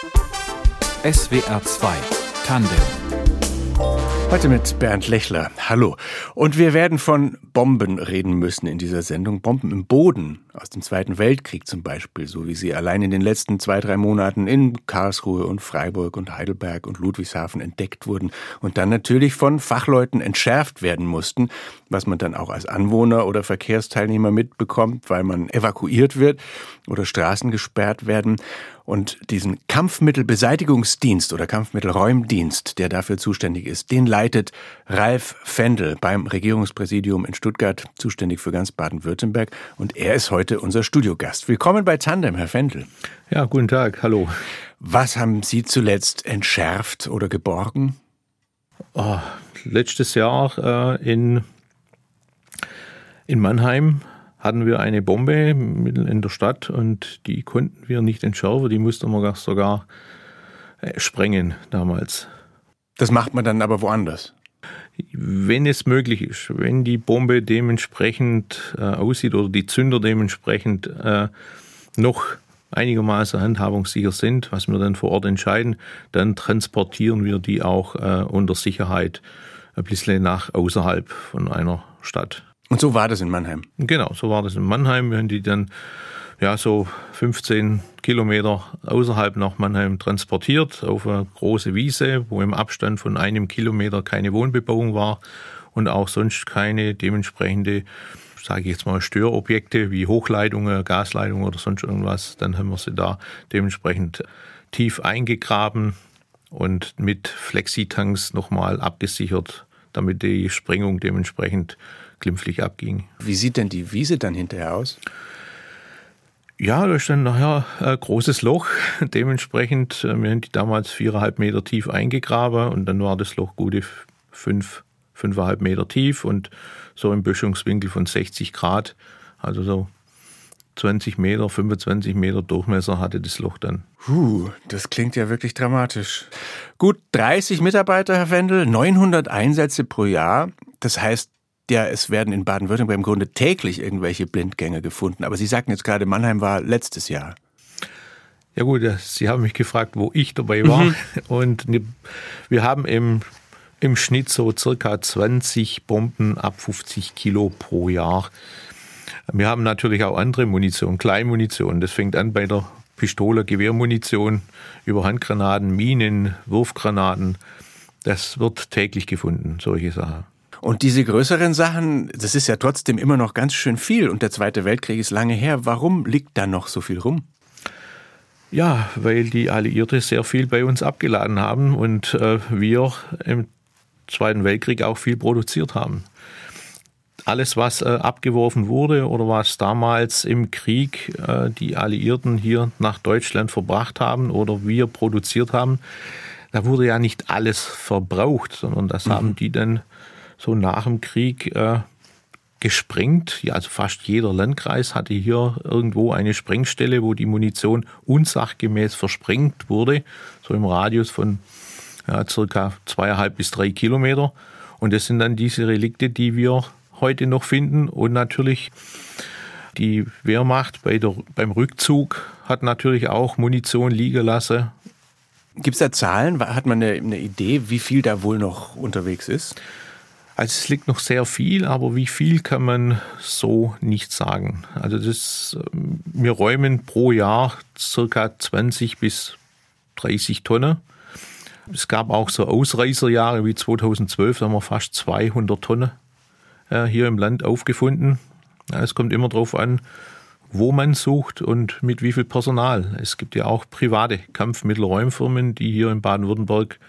SWR 2 Tandem Heute mit Bernd Lechler. Hallo. Und wir werden von Bomben reden müssen in dieser Sendung. Bomben im Boden aus dem Zweiten Weltkrieg zum Beispiel, so wie sie allein in den letzten zwei, drei Monaten in Karlsruhe und Freiburg und Heidelberg und Ludwigshafen entdeckt wurden und dann natürlich von Fachleuten entschärft werden mussten, was man dann auch als Anwohner oder Verkehrsteilnehmer mitbekommt, weil man evakuiert wird oder Straßen gesperrt werden. Und diesen Kampfmittelbeseitigungsdienst oder Kampfmittelräumdienst, der dafür zuständig ist, den leitet Ralf Fendel beim Regierungspräsidium in Stuttgart, zuständig für ganz Baden-Württemberg. Und er ist heute unser Studiogast. Willkommen bei Tandem, Herr Fendel. Ja, guten Tag, hallo. Was haben Sie zuletzt entschärft oder geborgen? Oh, letztes Jahr äh, in, in Mannheim hatten wir eine Bombe mitten in der Stadt und die konnten wir nicht entschärfen, die mussten wir sogar äh, sprengen damals. Das macht man dann aber woanders? Wenn es möglich ist, wenn die Bombe dementsprechend äh, aussieht oder die Zünder dementsprechend äh, noch einigermaßen handhabungssicher sind, was wir dann vor Ort entscheiden, dann transportieren wir die auch äh, unter Sicherheit ein bisschen nach außerhalb von einer Stadt. Und so war das in Mannheim. Genau, so war das in Mannheim. Wir haben die dann ja so 15 Kilometer außerhalb nach Mannheim transportiert auf eine große Wiese, wo im Abstand von einem Kilometer keine Wohnbebauung war und auch sonst keine dementsprechende, sage ich jetzt mal, Störobjekte wie Hochleitungen, Gasleitungen oder sonst irgendwas. Dann haben wir sie da dementsprechend tief eingegraben und mit Flexitanks nochmal abgesichert, damit die Sprengung dementsprechend glimpflich abging. Wie sieht denn die Wiese dann hinterher aus? Ja, da ist dann nachher ein großes Loch. Dementsprechend, äh, wir haben die damals viereinhalb Meter tief eingegraben und dann war das Loch gute fünf, fünfeinhalb Meter tief und so im Böschungswinkel von 60 Grad. Also so 20 Meter, 25 Meter Durchmesser hatte das Loch dann. Puh, das klingt ja wirklich dramatisch. Gut 30 Mitarbeiter, Herr Wendel, 900 Einsätze pro Jahr. Das heißt, ja, es werden in Baden-Württemberg im Grunde täglich irgendwelche Blindgänge gefunden. Aber Sie sagten jetzt gerade, Mannheim war letztes Jahr. Ja gut, Sie haben mich gefragt, wo ich dabei war. Mhm. Und ne, wir haben im, im Schnitt so circa 20 Bomben ab 50 Kilo pro Jahr. Wir haben natürlich auch andere Munition, Kleinmunition. Das fängt an bei der Pistole, Gewehrmunition, über Handgranaten, Minen, Wurfgranaten. Das wird täglich gefunden, solche Sachen. Und diese größeren Sachen, das ist ja trotzdem immer noch ganz schön viel und der Zweite Weltkrieg ist lange her. Warum liegt da noch so viel rum? Ja, weil die Alliierte sehr viel bei uns abgeladen haben und äh, wir im Zweiten Weltkrieg auch viel produziert haben. Alles, was äh, abgeworfen wurde oder was damals im Krieg äh, die Alliierten hier nach Deutschland verbracht haben oder wir produziert haben, da wurde ja nicht alles verbraucht, sondern das mhm. haben die dann so nach dem Krieg äh, gesprengt. Ja, also fast jeder Landkreis hatte hier irgendwo eine Sprengstelle, wo die Munition unsachgemäß versprengt wurde, so im Radius von ja, circa zweieinhalb bis drei Kilometer. Und das sind dann diese Relikte, die wir heute noch finden. Und natürlich die Wehrmacht bei der, beim Rückzug hat natürlich auch Munition liegen lassen. Gibt es da Zahlen? Hat man eine, eine Idee, wie viel da wohl noch unterwegs ist? Also es liegt noch sehr viel, aber wie viel kann man so nicht sagen. Also das, ähm, wir räumen pro Jahr circa 20 bis 30 Tonnen. Es gab auch so Ausreißerjahre wie 2012, da haben wir fast 200 Tonnen äh, hier im Land aufgefunden. Es kommt immer darauf an, wo man sucht und mit wie viel Personal. Es gibt ja auch private Kampfmittelräumfirmen, die hier in Baden-Württemberg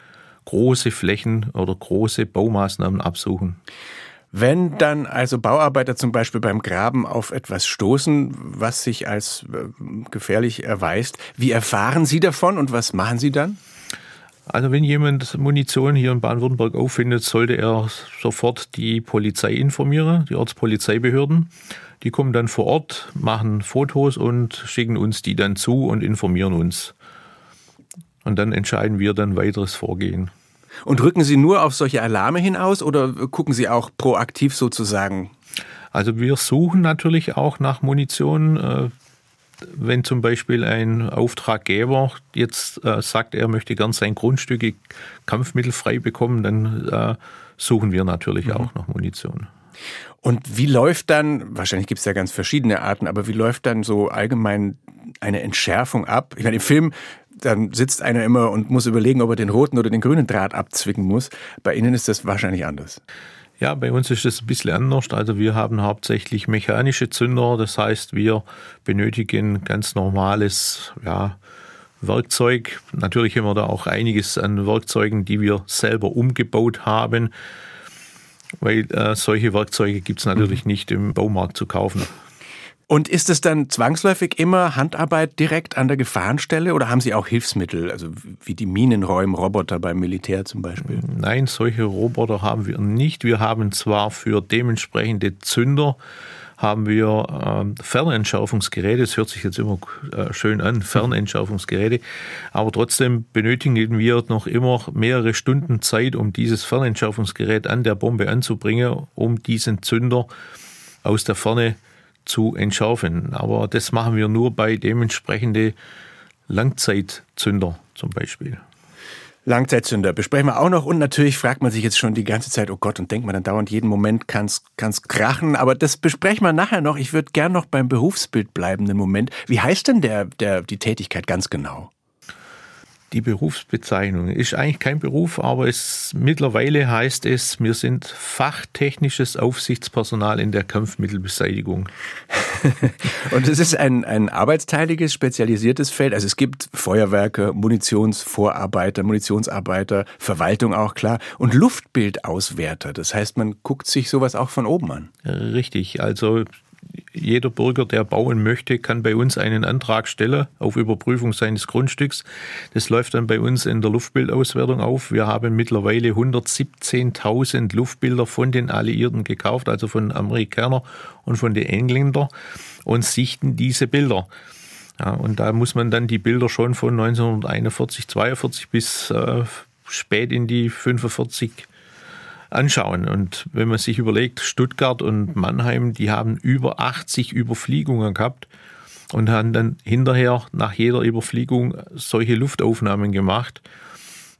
große Flächen oder große Baumaßnahmen absuchen. Wenn dann also Bauarbeiter zum Beispiel beim Graben auf etwas stoßen, was sich als äh, gefährlich erweist, wie erfahren Sie davon und was machen Sie dann? Also wenn jemand Munition hier in Baden-Württemberg auffindet, sollte er sofort die Polizei informieren, die Ortspolizeibehörden. Die kommen dann vor Ort, machen Fotos und schicken uns die dann zu und informieren uns. Und dann entscheiden wir dann weiteres Vorgehen. Und rücken Sie nur auf solche Alarme hinaus oder gucken Sie auch proaktiv sozusagen? Also wir suchen natürlich auch nach Munition. Äh, wenn zum Beispiel ein Auftraggeber jetzt äh, sagt, er möchte gern sein Grundstücke kampfmittelfrei bekommen, dann äh, suchen wir natürlich mhm. auch nach Munition. Und wie läuft dann, wahrscheinlich gibt es ja ganz verschiedene Arten, aber wie läuft dann so allgemein eine Entschärfung ab? Ich meine, im Film, dann sitzt einer immer und muss überlegen, ob er den roten oder den grünen Draht abzwicken muss. Bei Ihnen ist das wahrscheinlich anders. Ja, bei uns ist es ein bisschen anders. Also wir haben hauptsächlich mechanische Zünder. Das heißt, wir benötigen ganz normales, ja, Werkzeug. Natürlich haben wir da auch einiges an Werkzeugen, die wir selber umgebaut haben weil äh, solche Werkzeuge gibt es natürlich mhm. nicht im Baumarkt zu kaufen. Und ist es dann zwangsläufig immer Handarbeit direkt an der Gefahrenstelle oder haben Sie auch Hilfsmittel, also wie die Minenräumroboter beim Militär zum Beispiel? Nein, solche Roboter haben wir nicht. Wir haben zwar für dementsprechende Zünder haben wir äh, Fernentschärfungsgeräte. Das hört sich jetzt immer äh, schön an, Fernentschärfungsgeräte. Aber trotzdem benötigen wir noch immer mehrere Stunden Zeit, um dieses Fernentschärfungsgerät an der Bombe anzubringen, um diesen Zünder aus der Ferne zu entschärfen. Aber das machen wir nur bei dementsprechende Langzeitzünder zum Beispiel. Langzeitzünder besprechen wir auch noch und natürlich fragt man sich jetzt schon die ganze Zeit, oh Gott, und denkt man dann dauernd, jeden Moment kann es krachen, aber das besprechen wir nachher noch. Ich würde gern noch beim Berufsbild bleiben, einen Moment. Wie heißt denn der, der, die Tätigkeit ganz genau? Die Berufsbezeichnung. Ist eigentlich kein Beruf, aber es, mittlerweile heißt es, wir sind fachtechnisches Aufsichtspersonal in der Kampfmittelbeseitigung. Und es ist ein, ein arbeitsteiliges, spezialisiertes Feld. Also es gibt Feuerwerke, Munitionsvorarbeiter, Munitionsarbeiter, Verwaltung auch klar und Luftbildauswerter. Das heißt, man guckt sich sowas auch von oben an. Richtig. Also jeder Bürger, der bauen möchte, kann bei uns einen Antrag stellen auf Überprüfung seines Grundstücks. Das läuft dann bei uns in der Luftbildauswertung auf. Wir haben mittlerweile 117.000 Luftbilder von den Alliierten gekauft, also von Amerikanern und von den Engländern und sichten diese Bilder. Ja, und da muss man dann die Bilder schon von 1941, 42 bis äh, spät in die 45 anschauen. Und wenn man sich überlegt, Stuttgart und Mannheim, die haben über 80 Überfliegungen gehabt und haben dann hinterher nach jeder Überfliegung solche Luftaufnahmen gemacht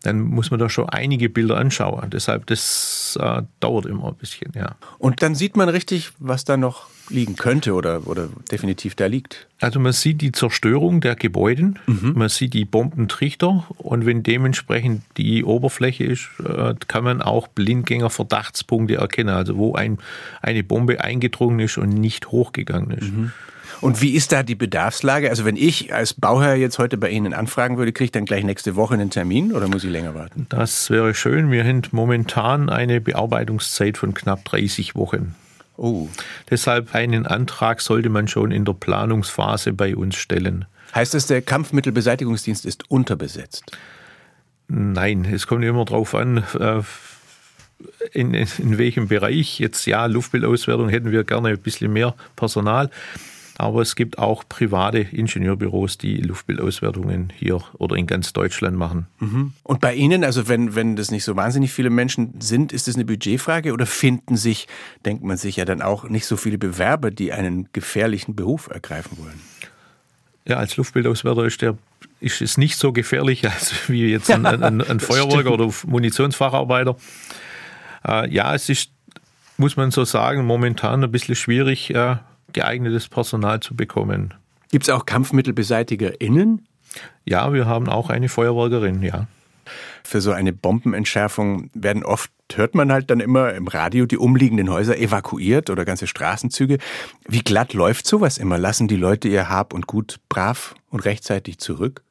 dann muss man da schon einige Bilder anschauen. Deshalb, das äh, dauert immer ein bisschen, ja. Und dann sieht man richtig, was da noch liegen könnte oder, oder definitiv da liegt. Also man sieht die Zerstörung der Gebäude, mhm. man sieht die Bombentrichter und wenn dementsprechend die Oberfläche ist, äh, kann man auch Blindgänger-Verdachtspunkte erkennen, also wo ein, eine Bombe eingedrungen ist und nicht hochgegangen ist. Mhm. Und wie ist da die Bedarfslage? Also wenn ich als Bauherr jetzt heute bei Ihnen anfragen würde, kriege ich dann gleich nächste Woche einen Termin oder muss ich länger warten? Das wäre schön. Wir haben momentan eine Bearbeitungszeit von knapp 30 Wochen. Oh. Deshalb einen Antrag sollte man schon in der Planungsphase bei uns stellen. Heißt das, der Kampfmittelbeseitigungsdienst ist unterbesetzt? Nein, es kommt immer darauf an, äh, in, in welchem Bereich. Jetzt ja, Luftbildauswertung hätten wir gerne ein bisschen mehr Personal. Aber es gibt auch private Ingenieurbüros, die Luftbildauswertungen hier oder in ganz Deutschland machen. Mhm. Und bei Ihnen, also wenn, wenn das nicht so wahnsinnig viele Menschen sind, ist das eine Budgetfrage oder finden sich, denkt man sich ja dann auch, nicht so viele Bewerber, die einen gefährlichen Beruf ergreifen wollen? Ja, als Luftbildauswerter ist, der, ist es nicht so gefährlich als wie jetzt ein, ein, ein Feuerwerker oder Munitionsfacharbeiter. Äh, ja, es ist, muss man so sagen, momentan ein bisschen schwierig, äh, geeignetes Personal zu bekommen. Gibt es auch KampfmittelbeseitigerInnen? Ja, wir haben auch eine Feuerwerkerin, ja. Für so eine Bombenentschärfung werden oft, hört man halt dann immer im Radio, die umliegenden Häuser evakuiert oder ganze Straßenzüge. Wie glatt läuft sowas immer? Lassen die Leute ihr Hab und Gut brav und rechtzeitig zurück?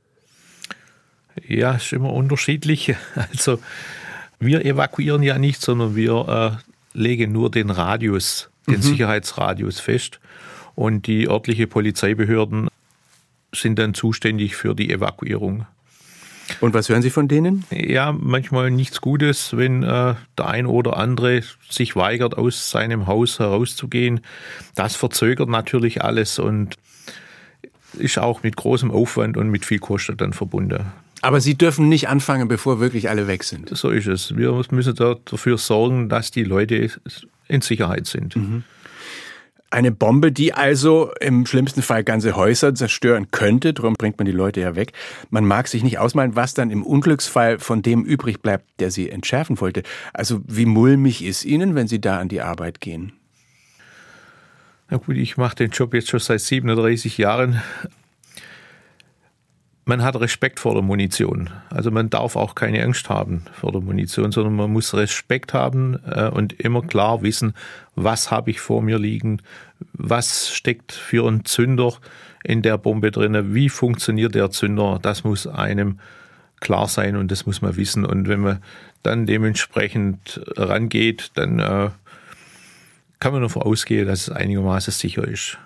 Ja, ist immer unterschiedlich. Also wir evakuieren ja nicht, sondern wir äh, legen nur den Radius den mhm. Sicherheitsradius fest. Und die örtliche Polizeibehörden sind dann zuständig für die Evakuierung. Und was hören Sie von denen? Ja, manchmal nichts Gutes, wenn äh, der ein oder andere sich weigert, aus seinem Haus herauszugehen. Das verzögert natürlich alles und ist auch mit großem Aufwand und mit viel Kosten dann verbunden. Aber Sie dürfen nicht anfangen, bevor wirklich alle weg sind. So ist es. Wir müssen dafür sorgen, dass die Leute in Sicherheit sind. Mhm. Eine Bombe, die also im schlimmsten Fall ganze Häuser zerstören könnte, darum bringt man die Leute ja weg. Man mag sich nicht ausmalen, was dann im Unglücksfall von dem übrig bleibt, der sie entschärfen wollte. Also wie mulmig ist Ihnen, wenn Sie da an die Arbeit gehen? Na gut, ich mache den Job jetzt schon seit 37 Jahren man hat Respekt vor der Munition. Also man darf auch keine Angst haben vor der Munition, sondern man muss Respekt haben äh, und immer klar wissen, was habe ich vor mir liegen, was steckt für ein Zünder in der Bombe drin, wie funktioniert der Zünder, das muss einem klar sein und das muss man wissen. Und wenn man dann dementsprechend rangeht, dann äh, kann man davon ausgehen, dass es einigermaßen sicher ist.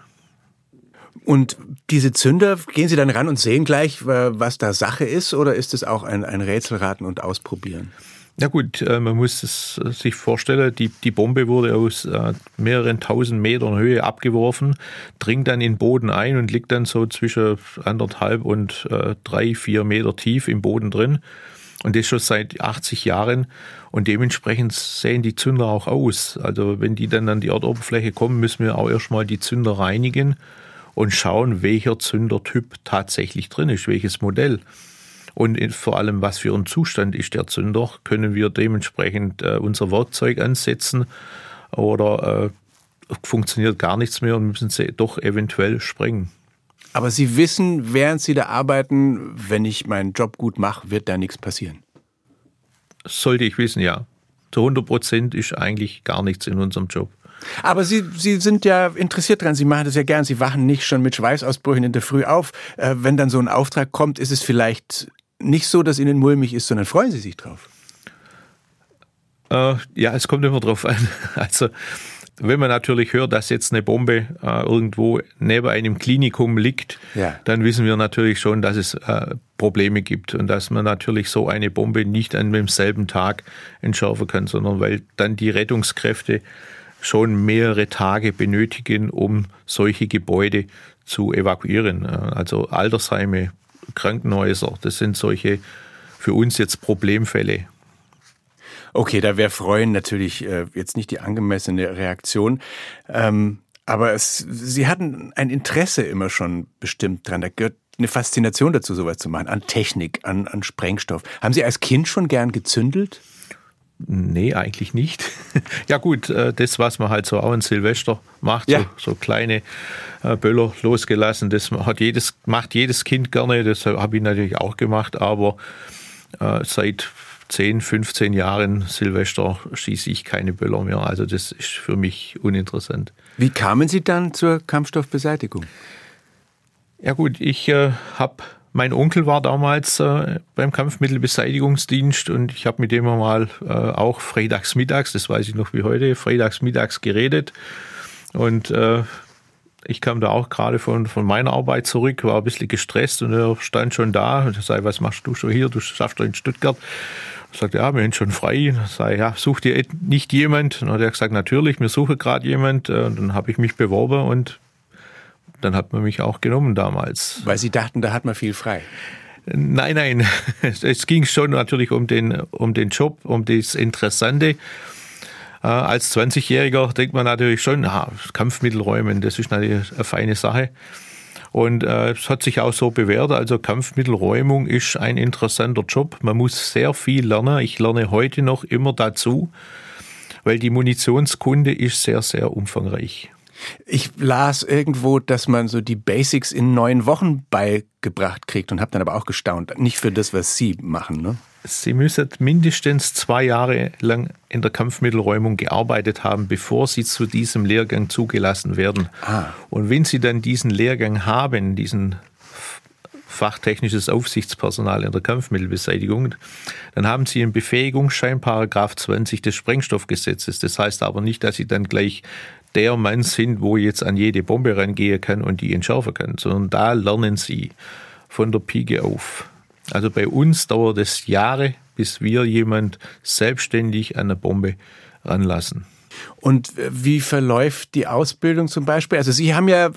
Und diese Zünder, gehen Sie dann ran und sehen gleich, äh, was da Sache ist, oder ist es auch ein, ein Rätselraten und Ausprobieren? Ja gut, äh, man muss es äh, sich vorstellen, die, die Bombe wurde aus mehreren tausend Metern Höhe abgeworfen, dringt dann in den Boden ein und liegt dann so zwischen anderthalb und drei, vier Meter tief im Boden drin. Und das schon seit 80 Jahren. Und dementsprechend sehen die Zünder auch aus. Also wenn die dann an die Erdoberfläche kommen, müssen wir auch erstmal die Zünder reinigen und schauen, welcher Zündertyp tatsächlich drin ist, welches Modell. Und vor allem, was für ein Zustand ist der Zünder, können wir dementsprechend äh, unser Werkzeug ansetzen oder äh, funktioniert gar nichts mehr und müssen sie doch eventuell sprengen. Aber Sie wissen, während Sie da arbeiten, wenn ich meinen Job gut mache, wird da nichts passieren. Sollte ich wissen, ja. Zu 100 Prozent ist eigentlich gar nichts in unserem Job. Aber Sie, Sie sind ja interessiert dran, Sie machen das ja gern. Sie wachen nicht schon mit Schweißausbrüchen in der Früh auf. Äh, wenn dann so ein Auftrag kommt, ist es vielleicht nicht so, dass Ihnen mulmig ist, sondern freuen Sie sich drauf. Äh, ja, es kommt immer drauf an. Also, wenn man natürlich hört, dass jetzt eine Bombe äh, irgendwo neben einem Klinikum liegt, ja. dann wissen wir natürlich schon, dass es äh, Probleme gibt und dass man natürlich so eine Bombe nicht an demselben Tag entschärfen kann, sondern weil dann die Rettungskräfte schon mehrere Tage benötigen, um solche Gebäude zu evakuieren. Also Altersheime, Krankenhäuser, das sind solche für uns jetzt Problemfälle. Okay, da wäre Freuen natürlich äh, jetzt nicht die angemessene Reaktion. Ähm, aber es, Sie hatten ein Interesse immer schon bestimmt dran. Da gehört eine Faszination dazu, sowas zu machen, an Technik, an, an Sprengstoff. Haben Sie als Kind schon gern gezündelt? Nee, eigentlich nicht. ja gut, äh, das, was man halt so auch in Silvester macht, ja. so, so, kleine äh, Böller losgelassen, das hat jedes, macht jedes Kind gerne, das habe ich natürlich auch gemacht, aber äh, seit 10, 15 Jahren Silvester schieße ich keine Böller mehr. Also das ist für mich uninteressant. Wie kamen Sie dann zur Kampfstoffbeseitigung? Ja gut, ich äh, habe mein Onkel war damals äh, beim Kampfmittelbeseitigungsdienst und ich habe mit dem mal äh, auch freitags mittags, das weiß ich noch wie heute, freitags mittags geredet. Und äh, ich kam da auch gerade von, von meiner Arbeit zurück, war ein bisschen gestresst und er stand schon da und ich sagte, was machst du schon hier? Du schaffst doch in Stuttgart. Er sagte, ja, wir sind schon frei. Ich sagte, ja, sucht dir nicht jemand? Und dann hat er gesagt, natürlich, mir suche gerade jemand. Und dann habe ich mich beworben und dann hat man mich auch genommen damals. Weil Sie dachten, da hat man viel frei. Nein, nein. Es ging schon natürlich um den, um den Job, um das Interessante. Äh, als 20-Jähriger denkt man natürlich schon, ah, Kampfmittel räumen, das ist natürlich eine feine Sache. Und äh, es hat sich auch so bewährt. Also Kampfmittelräumung ist ein interessanter Job. Man muss sehr viel lernen. Ich lerne heute noch immer dazu, weil die Munitionskunde ist sehr, sehr umfangreich. Ich las irgendwo, dass man so die Basics in neun Wochen beigebracht kriegt und habe dann aber auch gestaunt. Nicht für das, was Sie machen, ne? Sie müssen mindestens zwei Jahre lang in der Kampfmittelräumung gearbeitet haben, bevor Sie zu diesem Lehrgang zugelassen werden. Ah. Und wenn Sie dann diesen Lehrgang haben, diesen fachtechnisches Aufsichtspersonal in der Kampfmittelbeseitigung, dann haben Sie einen Befähigungsschein, Paragraph 20 des Sprengstoffgesetzes. Das heißt aber nicht, dass Sie dann gleich der Mann sind, wo jetzt an jede Bombe rangehen kann und die entschärfen kann, sondern da lernen sie von der Pike auf. Also bei uns dauert es Jahre, bis wir jemand selbstständig an eine Bombe ranlassen. Und wie verläuft die Ausbildung zum Beispiel? Also Sie haben ja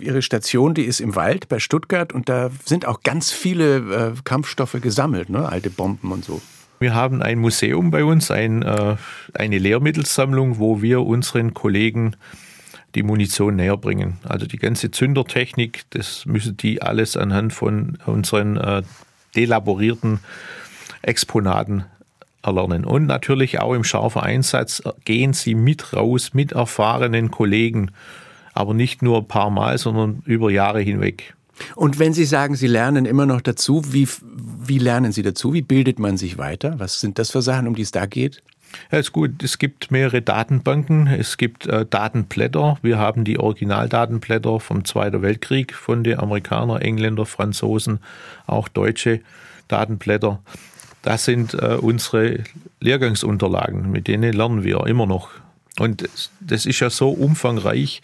Ihre Station, die ist im Wald bei Stuttgart und da sind auch ganz viele äh, Kampfstoffe gesammelt, ne? alte Bomben und so. Wir haben ein Museum bei uns, ein, äh, eine Lehrmittelsammlung, wo wir unseren Kollegen die Munition näher bringen. Also die ganze Zündertechnik, das müssen die alles anhand von unseren äh, delaborierten Exponaten erlernen. Und natürlich auch im scharfen Einsatz gehen sie mit raus mit erfahrenen Kollegen, aber nicht nur ein paar Mal, sondern über Jahre hinweg. Und wenn Sie sagen, Sie lernen immer noch dazu, wie, wie lernen Sie dazu? Wie bildet man sich weiter? Was sind das für Sachen, um die es da geht? Ja, ist gut. Es gibt mehrere Datenbanken. Es gibt äh, Datenblätter. Wir haben die Originaldatenblätter vom Zweiten Weltkrieg von den Amerikanern, Engländer, Franzosen, auch deutsche Datenblätter. Das sind äh, unsere Lehrgangsunterlagen, mit denen lernen wir immer noch. Und das ist ja so umfangreich.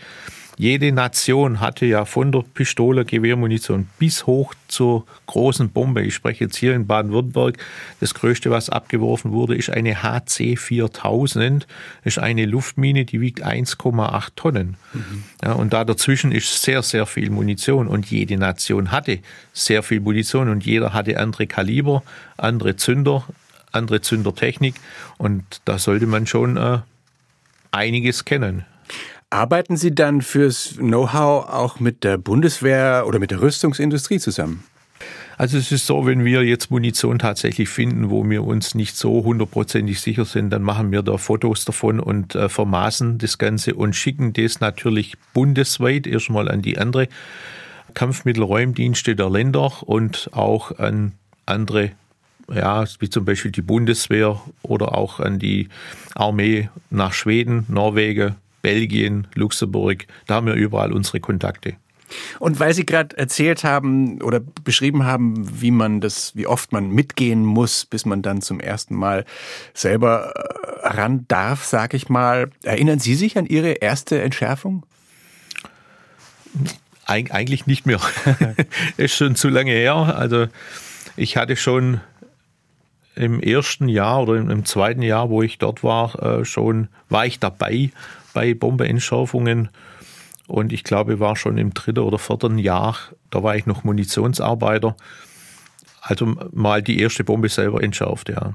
Jede Nation hatte ja von der Pistole, Gewehrmunition bis hoch zur großen Bombe. Ich spreche jetzt hier in Baden-Württemberg. Das größte, was abgeworfen wurde, ist eine HC 4000. Das ist eine Luftmine, die wiegt 1,8 Tonnen. Mhm. Ja, und da dazwischen ist sehr, sehr viel Munition. Und jede Nation hatte sehr viel Munition und jeder hatte andere Kaliber, andere Zünder, andere Zündertechnik. Und da sollte man schon äh, einiges kennen. Arbeiten Sie dann fürs Know-how auch mit der Bundeswehr oder mit der Rüstungsindustrie zusammen? Also es ist so, wenn wir jetzt Munition tatsächlich finden, wo wir uns nicht so hundertprozentig sicher sind, dann machen wir da Fotos davon und äh, vermaßen das Ganze und schicken das natürlich bundesweit erstmal an die andere Kampfmittelräumdienste der Länder und auch an andere, ja, wie zum Beispiel die Bundeswehr oder auch an die Armee nach Schweden, Norwegen, Belgien, Luxemburg, da haben wir überall unsere Kontakte. Und weil Sie gerade erzählt haben oder beschrieben haben, wie man das, wie oft man mitgehen muss, bis man dann zum ersten Mal selber äh, ran darf, sag ich mal, erinnern Sie sich an Ihre erste Entschärfung? Eig eigentlich nicht mehr. ist schon zu lange her. Also ich hatte schon im ersten Jahr oder im zweiten Jahr, wo ich dort war, äh, schon war ich dabei bei Bombeentschärfungen. Und ich glaube, war schon im dritten oder vierten Jahr, da war ich noch Munitionsarbeiter. Also mal die erste Bombe selber entschärft, ja.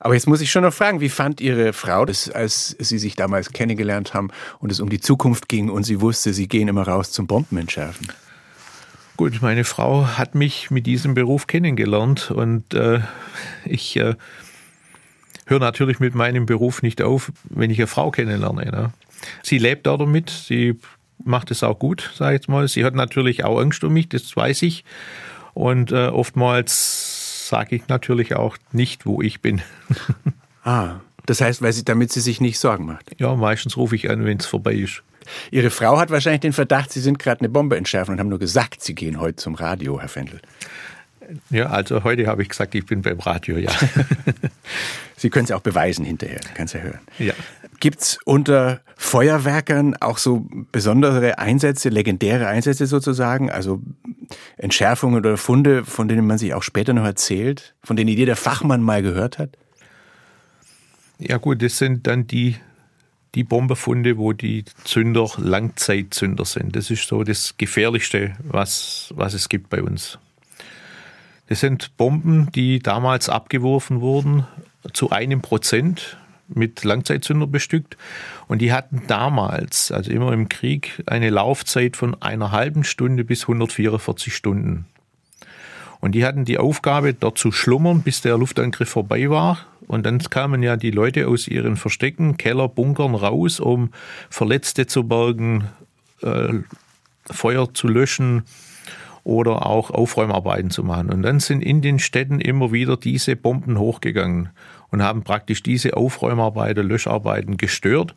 Aber jetzt muss ich schon noch fragen, wie fand Ihre Frau das, als Sie sich damals kennengelernt haben und es um die Zukunft ging und sie wusste, Sie gehen immer raus zum Bombenentschärfen? Gut, meine Frau hat mich mit diesem Beruf kennengelernt und äh, ich äh, höre natürlich mit meinem Beruf nicht auf, wenn ich eine Frau kennenlerne. Ne? Sie lebt auch damit, sie macht es auch gut, sage ich jetzt mal. Sie hat natürlich auch Angst um mich, das weiß ich. Und äh, oftmals sage ich natürlich auch nicht, wo ich bin. ah, das heißt, weil sie, damit sie sich nicht Sorgen macht. Ja, meistens rufe ich an, wenn es vorbei ist. Ihre Frau hat wahrscheinlich den Verdacht, Sie sind gerade eine Bombe entschärfen und haben nur gesagt, Sie gehen heute zum Radio, Herr Fendel. Ja, also heute habe ich gesagt, ich bin beim Radio, ja. Sie können es auch beweisen hinterher, kannst ja hören. Ja. Gibt es unter Feuerwerkern auch so besondere Einsätze, legendäre Einsätze sozusagen, also Entschärfungen oder Funde, von denen man sich auch später noch erzählt, von denen jeder Fachmann mal gehört hat? Ja gut, das sind dann die, die Bomberfunde, wo die Zünder Langzeitzünder sind. Das ist so das Gefährlichste, was, was es gibt bei uns. Das sind Bomben, die damals abgeworfen wurden, zu einem Prozent mit Langzeitzünder bestückt. Und die hatten damals, also immer im Krieg, eine Laufzeit von einer halben Stunde bis 144 Stunden. Und die hatten die Aufgabe, dort zu schlummern, bis der Luftangriff vorbei war. Und dann kamen ja die Leute aus ihren Verstecken, Keller, Bunkern raus, um Verletzte zu bergen, äh, Feuer zu löschen, oder auch Aufräumarbeiten zu machen. Und dann sind in den Städten immer wieder diese Bomben hochgegangen und haben praktisch diese Aufräumarbeiten, Löscharbeiten gestört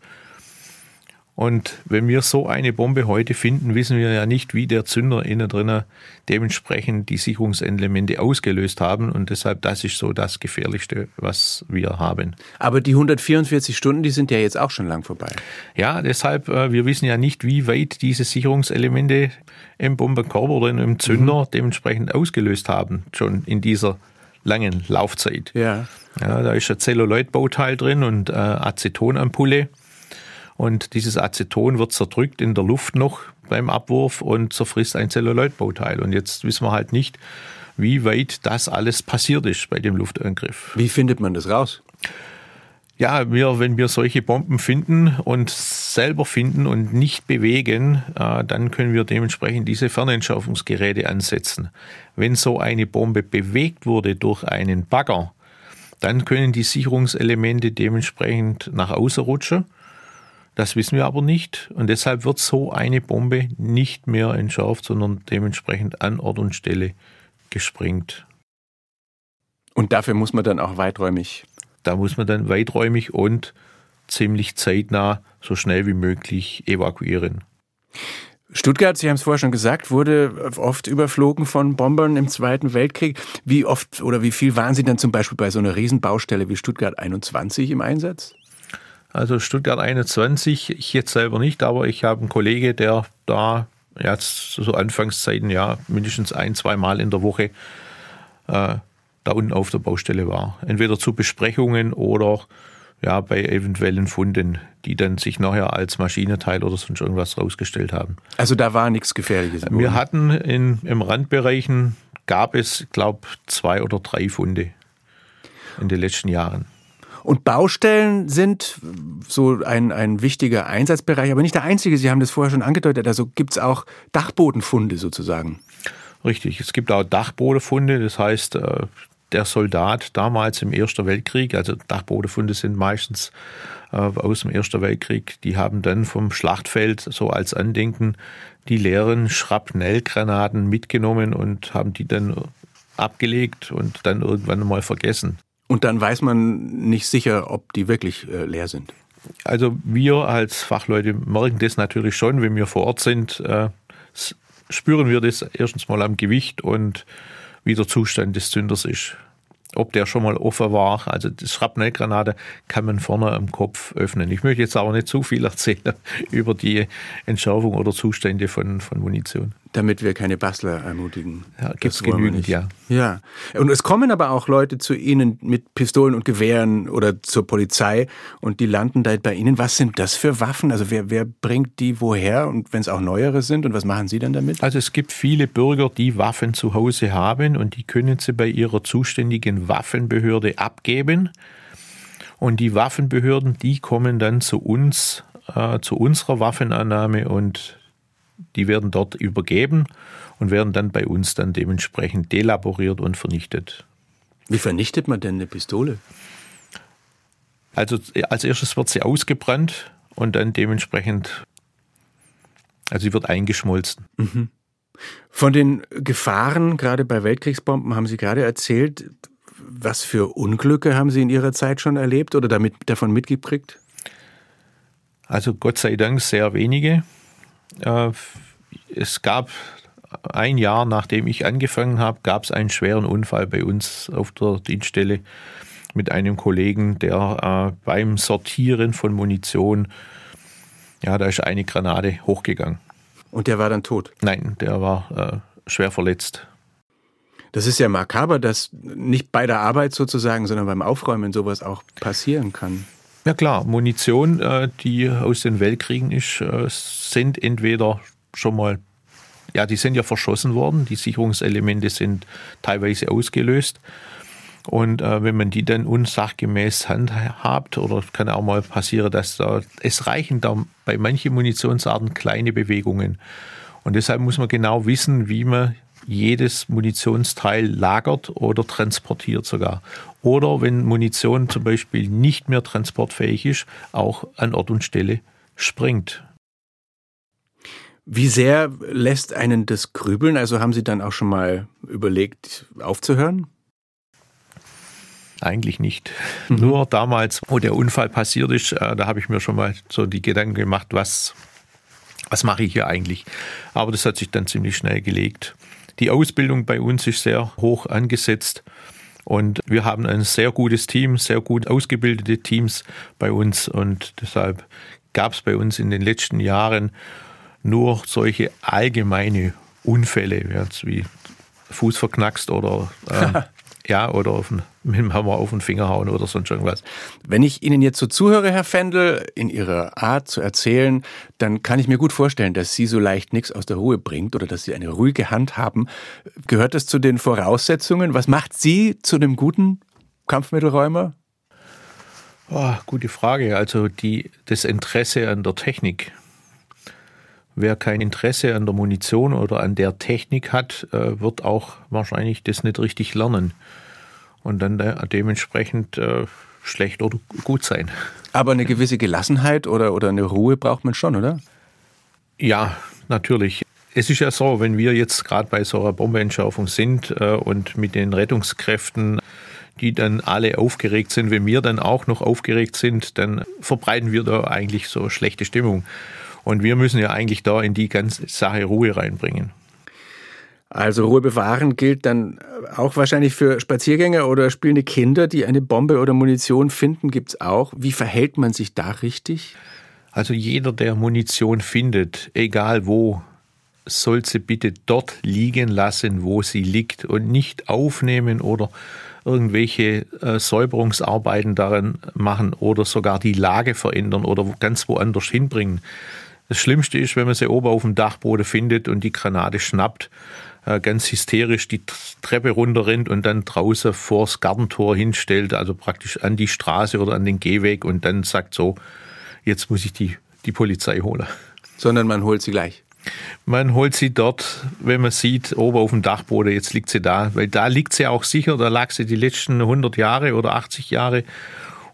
und wenn wir so eine Bombe heute finden, wissen wir ja nicht, wie der Zünder innen drinnen dementsprechend die Sicherungselemente ausgelöst haben. Und deshalb, das ist so das Gefährlichste, was wir haben. Aber die 144 Stunden, die sind ja jetzt auch schon lang vorbei. Ja, deshalb, äh, wir wissen ja nicht, wie weit diese Sicherungselemente im Bombenkorb oder im Zünder mhm. dementsprechend ausgelöst haben, schon in dieser langen Laufzeit. Ja. ja da ist ein Zelluloidbauteil drin und äh, Acetonampulle. Und dieses Aceton wird zerdrückt in der Luft noch beim Abwurf und zerfrisst ein Zelluloidbauteil. Und jetzt wissen wir halt nicht, wie weit das alles passiert ist bei dem Luftangriff. Wie findet man das raus? Ja, wir, wenn wir solche Bomben finden und selber finden und nicht bewegen, äh, dann können wir dementsprechend diese Fernentschärfungsgeräte ansetzen. Wenn so eine Bombe bewegt wurde durch einen Bagger, dann können die Sicherungselemente dementsprechend nach außen rutschen. Das wissen wir aber nicht und deshalb wird so eine Bombe nicht mehr entschärft, sondern dementsprechend an Ort und Stelle gesprengt. Und dafür muss man dann auch weiträumig da muss man dann weiträumig und ziemlich zeitnah so schnell wie möglich evakuieren. Stuttgart, Sie haben es vorher schon gesagt, wurde oft überflogen von Bombern im Zweiten Weltkrieg. Wie oft oder wie viel waren Sie dann zum Beispiel bei so einer Riesenbaustelle wie Stuttgart 21 im Einsatz? Also Stuttgart 21, ich jetzt selber nicht, aber ich habe einen Kollege, der da jetzt so Anfangszeiten ja mindestens ein, zwei Mal in der Woche äh, da unten auf der Baustelle war. Entweder zu Besprechungen oder ja, bei eventuellen Funden, die dann sich nachher als Maschinenteil oder sonst irgendwas rausgestellt haben. Also da war nichts Gefährliches. Wir hatten in, im Randbereichen, gab es, glaube zwei oder drei Funde in den letzten Jahren. Und Baustellen sind so ein, ein wichtiger Einsatzbereich, aber nicht der einzige. Sie haben das vorher schon angedeutet. Also gibt es auch Dachbodenfunde sozusagen. Richtig, es gibt auch Dachbodenfunde. Das heißt, äh, der Soldat damals im Ersten Weltkrieg, also Dachbodenfunde sind meistens äh, aus dem Ersten Weltkrieg, die haben dann vom Schlachtfeld so als Andenken die leeren Schrapnellgranaten mitgenommen und haben die dann abgelegt und dann irgendwann mal vergessen. Und dann weiß man nicht sicher, ob die wirklich äh, leer sind. Also wir als Fachleute merken das natürlich schon, wenn wir vor Ort sind, äh, spüren wir das erstens mal am Gewicht und wie der Zustand des Zünders ist. Ob der schon mal offen war, also die Schrapnellgranate kann man vorne am Kopf öffnen. Ich möchte jetzt aber nicht zu viel erzählen über die Entschärfung oder Zustände von, von Munition. Damit wir keine Bastler ermutigen. Ja, gibt es genügend, ja. Ja. Und es kommen aber auch Leute zu Ihnen mit Pistolen und Gewehren oder zur Polizei und die landen da bei Ihnen. Was sind das für Waffen? Also wer, wer bringt die woher und wenn es auch neuere sind und was machen Sie dann damit? Also es gibt viele Bürger, die Waffen zu Hause haben und die können sie bei ihrer zuständigen Waffenbehörde abgeben. Und die Waffenbehörden, die kommen dann zu uns, äh, zu unserer Waffenannahme und die werden dort übergeben und werden dann bei uns dann dementsprechend delaboriert und vernichtet. Wie vernichtet man denn eine Pistole? Also als erstes wird sie ausgebrannt und dann dementsprechend, also sie wird eingeschmolzen. Mhm. Von den Gefahren, gerade bei Weltkriegsbomben, haben Sie gerade erzählt. Was für Unglücke haben Sie in Ihrer Zeit schon erlebt oder damit davon mitgekriegt? Also Gott sei Dank sehr wenige. Äh, es gab ein Jahr, nachdem ich angefangen habe, gab es einen schweren Unfall bei uns auf der Dienststelle mit einem Kollegen, der äh, beim Sortieren von Munition, ja, da ist eine Granate hochgegangen. Und der war dann tot? Nein, der war äh, schwer verletzt. Das ist ja makaber, dass nicht bei der Arbeit sozusagen, sondern beim Aufräumen sowas auch passieren kann. Ja klar, Munition, äh, die aus den Weltkriegen ist, äh, sind entweder schon mal, ja, die sind ja verschossen worden, die Sicherungselemente sind teilweise ausgelöst. Und äh, wenn man die dann unsachgemäß handhabt, oder kann auch mal passieren, dass da, es reichen da bei manchen Munitionsarten kleine Bewegungen. Und deshalb muss man genau wissen, wie man jedes Munitionsteil lagert oder transportiert sogar. Oder wenn Munition zum Beispiel nicht mehr transportfähig ist, auch an Ort und Stelle springt. Wie sehr lässt einen das grübeln? Also haben Sie dann auch schon mal überlegt, aufzuhören? Eigentlich nicht. Mhm. Nur damals, wo der Unfall passiert ist, äh, da habe ich mir schon mal so die Gedanken gemacht, was, was mache ich hier eigentlich? Aber das hat sich dann ziemlich schnell gelegt. Die Ausbildung bei uns ist sehr hoch angesetzt. Und wir haben ein sehr gutes Team, sehr gut ausgebildete Teams bei uns. Und deshalb gab es bei uns in den letzten Jahren nur solche allgemeine Unfälle, wie Fuß verknackst oder äh, ja, oder auf den, mit dem Hammer auf den Finger hauen oder sonst irgendwas. Wenn ich Ihnen jetzt so zuhöre, Herr Fendel, in Ihrer Art zu erzählen, dann kann ich mir gut vorstellen, dass Sie so leicht nichts aus der Ruhe bringt oder dass Sie eine ruhige Hand haben. Gehört das zu den Voraussetzungen? Was macht Sie zu einem guten Kampfmittelräumer? Oh, gute Frage. Also die, das Interesse an der Technik. Wer kein Interesse an der Munition oder an der Technik hat, äh, wird auch wahrscheinlich das nicht richtig lernen und dann dementsprechend äh, schlecht oder gut sein. Aber eine gewisse Gelassenheit oder, oder eine Ruhe braucht man schon, oder? Ja, natürlich. Es ist ja so, wenn wir jetzt gerade bei so einer Bombenentschärfung sind äh, und mit den Rettungskräften die dann alle aufgeregt sind. Wenn wir dann auch noch aufgeregt sind, dann verbreiten wir da eigentlich so schlechte Stimmung. Und wir müssen ja eigentlich da in die ganze Sache Ruhe reinbringen. Also Ruhe bewahren gilt dann auch wahrscheinlich für Spaziergänger oder spielende Kinder, die eine Bombe oder Munition finden, gibt es auch. Wie verhält man sich da richtig? Also jeder, der Munition findet, egal wo, soll sie bitte dort liegen lassen, wo sie liegt und nicht aufnehmen oder irgendwelche äh, Säuberungsarbeiten darin machen oder sogar die Lage verändern oder ganz woanders hinbringen. Das Schlimmste ist, wenn man sie oben auf dem Dachboden findet und die Granate schnappt, äh, ganz hysterisch die Treppe runterrennt und dann draußen vors Gartentor hinstellt, also praktisch an die Straße oder an den Gehweg und dann sagt so, jetzt muss ich die, die Polizei holen. Sondern man holt sie gleich. Man holt sie dort, wenn man sieht, oben auf dem Dachboden, jetzt liegt sie da, weil da liegt sie auch sicher, da lag sie die letzten 100 Jahre oder 80 Jahre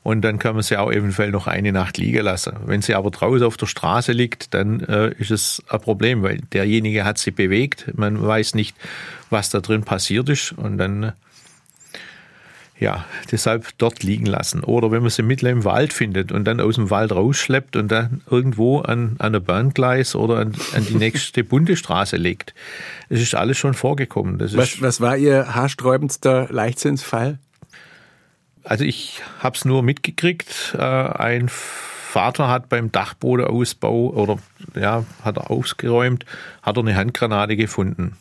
und dann kann man sie auch eventuell noch eine Nacht liegen lassen. Wenn sie aber draußen auf der Straße liegt, dann äh, ist es ein Problem, weil derjenige hat sie bewegt, man weiß nicht, was da drin passiert ist und dann ja, deshalb dort liegen lassen. Oder wenn man sie mitten im Wald findet und dann aus dem Wald rausschleppt und dann irgendwo an, an ein Bahngleis oder an, an die nächste Bundesstraße legt. Das ist alles schon vorgekommen. Was, was war Ihr haarsträubendster Leichtsinnsfall? Also ich habe es nur mitgekriegt. Äh, ein Vater hat beim Dachbodenausbau oder ja, hat er ausgeräumt, hat er eine Handgranate gefunden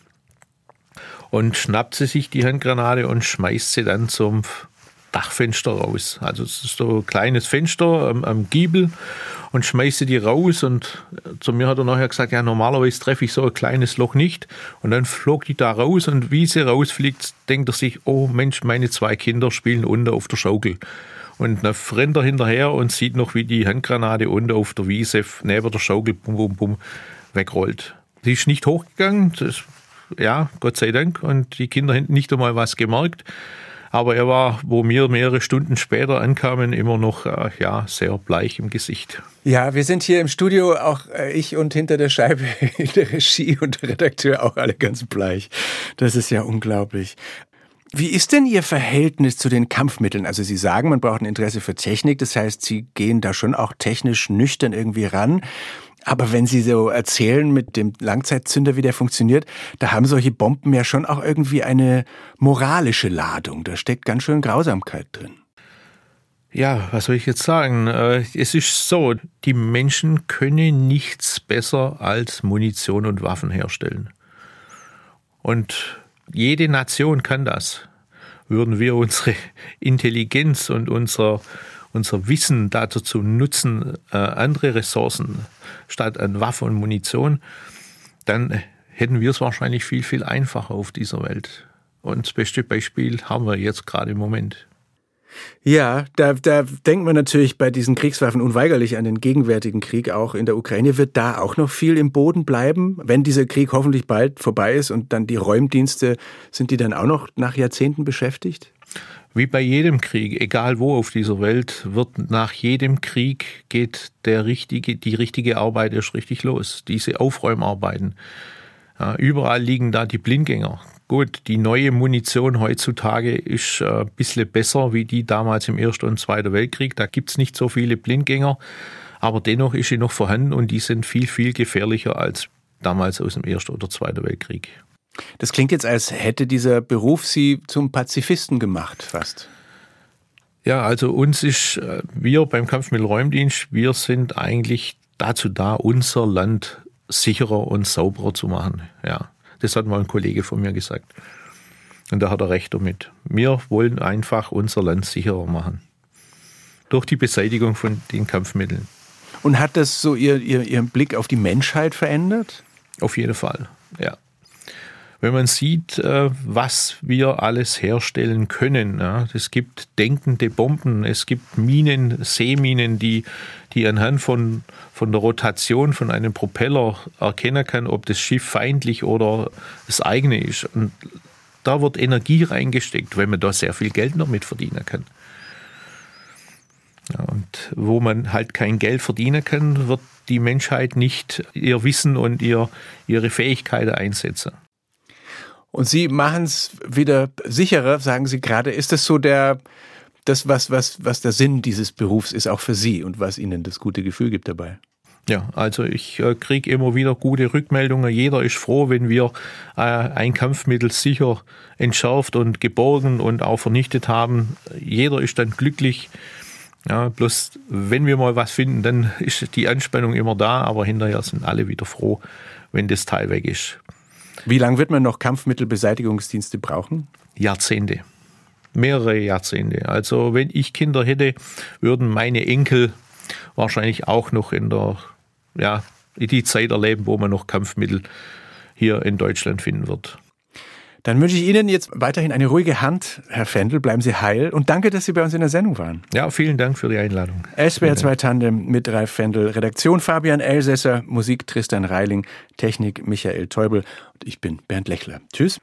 und schnappt sie sich die Handgranate und schmeißt sie dann zum Dachfenster raus. Also es ist so ein kleines Fenster am, am Giebel und schmeißt sie die raus und zu mir hat er nachher gesagt, ja normalerweise treffe ich so ein kleines Loch nicht und dann flog die da raus und wie sie rausfliegt, denkt er sich, oh Mensch, meine zwei Kinder spielen unten auf der Schaukel. Und dann rennt er hinterher und sieht noch, wie die Handgranate unten auf der Wiese neben der Schaukel bum, bum, bum wegrollt. Die ist nicht hochgegangen, das ja, Gott sei Dank. Und die Kinder hätten nicht einmal was gemerkt. Aber er war, wo wir mehrere Stunden später ankamen, immer noch äh, ja, sehr bleich im Gesicht. Ja, wir sind hier im Studio, auch äh, ich und hinter der Scheibe in der Regie und der Redakteur auch alle ganz bleich. Das ist ja unglaublich. Wie ist denn Ihr Verhältnis zu den Kampfmitteln? Also Sie sagen, man braucht ein Interesse für Technik, das heißt, Sie gehen da schon auch technisch nüchtern irgendwie ran. Aber wenn Sie so erzählen mit dem Langzeitzünder, wie der funktioniert, da haben solche Bomben ja schon auch irgendwie eine moralische Ladung. Da steckt ganz schön Grausamkeit drin. Ja, was soll ich jetzt sagen? Äh, es ist so, die Menschen können nichts besser als Munition und Waffen herstellen. Und jede Nation kann das. Würden wir unsere Intelligenz und unser, unser Wissen dazu nutzen, äh, andere Ressourcen statt an Waffen und Munition, dann hätten wir es wahrscheinlich viel, viel einfacher auf dieser Welt. Und das beste Beispiel haben wir jetzt gerade im Moment. Ja, da, da denkt man natürlich bei diesen Kriegswaffen unweigerlich an den gegenwärtigen Krieg auch in der Ukraine. Wird da auch noch viel im Boden bleiben, wenn dieser Krieg hoffentlich bald vorbei ist und dann die Räumdienste, sind die dann auch noch nach Jahrzehnten beschäftigt? Wie bei jedem Krieg, egal wo auf dieser Welt, wird nach jedem Krieg geht der richtige, die richtige Arbeit erst richtig los. Diese Aufräumarbeiten. Ja, überall liegen da die Blindgänger. Gut, die neue Munition heutzutage ist äh, ein bisschen besser wie die damals im Ersten und Zweiten Weltkrieg. Da gibt's nicht so viele Blindgänger, aber dennoch ist sie noch vorhanden und die sind viel, viel gefährlicher als damals aus dem Ersten oder Zweiten Weltkrieg. Das klingt jetzt, als hätte dieser Beruf Sie zum Pazifisten gemacht, fast. Ja, also uns ist, äh, wir beim Kampfmittelräumdienst, wir sind eigentlich dazu da, unser Land sicherer und sauberer zu machen. Ja, das hat mal ein Kollege von mir gesagt. Und da hat er recht damit. Wir wollen einfach unser Land sicherer machen. Durch die Beseitigung von den Kampfmitteln. Und hat das so ihr, ihr, Ihren Blick auf die Menschheit verändert? Auf jeden Fall, ja. Wenn man sieht, äh, was wir alles herstellen können. Es gibt denkende Bomben, es gibt Minen, Seeminen, die, die anhand von, von der Rotation von einem Propeller erkennen kann, ob das Schiff feindlich oder das eigene ist. Und da wird Energie reingesteckt, weil man da sehr viel Geld noch mit verdienen kann. Und wo man halt kein Geld verdienen kann, wird die Menschheit nicht ihr Wissen und ihr, ihre Fähigkeiten einsetzen. Und Sie machen es wieder sicherer, sagen Sie gerade. Ist das so der, das, was, was, was der Sinn dieses Berufs ist, auch für Sie und was Ihnen das gute Gefühl gibt dabei? Ja, also ich äh, kriege immer wieder gute Rückmeldungen. Jeder ist froh, wenn wir äh, ein Kampfmittel sicher entschärft und geborgen und auch vernichtet haben. Jeder ist dann glücklich. Ja, bloß wenn wir mal was finden, dann ist die Anspannung immer da, aber hinterher sind alle wieder froh, wenn das Teil weg ist. Wie lange wird man noch Kampfmittelbeseitigungsdienste brauchen? Jahrzehnte. Mehrere Jahrzehnte. Also wenn ich Kinder hätte, würden meine Enkel wahrscheinlich auch noch in der, ja, die Zeit erleben, wo man noch Kampfmittel hier in Deutschland finden wird. Dann wünsche ich Ihnen jetzt weiterhin eine ruhige Hand, Herr Fendel. Bleiben Sie heil und danke, dass Sie bei uns in der Sendung waren. Ja, vielen Dank für die Einladung. SWR 2 Tandem mit Ralf Fendel. Redaktion Fabian Elsässer, Musik Tristan Reiling, Technik Michael Teubel und ich bin Bernd Lechler. Tschüss.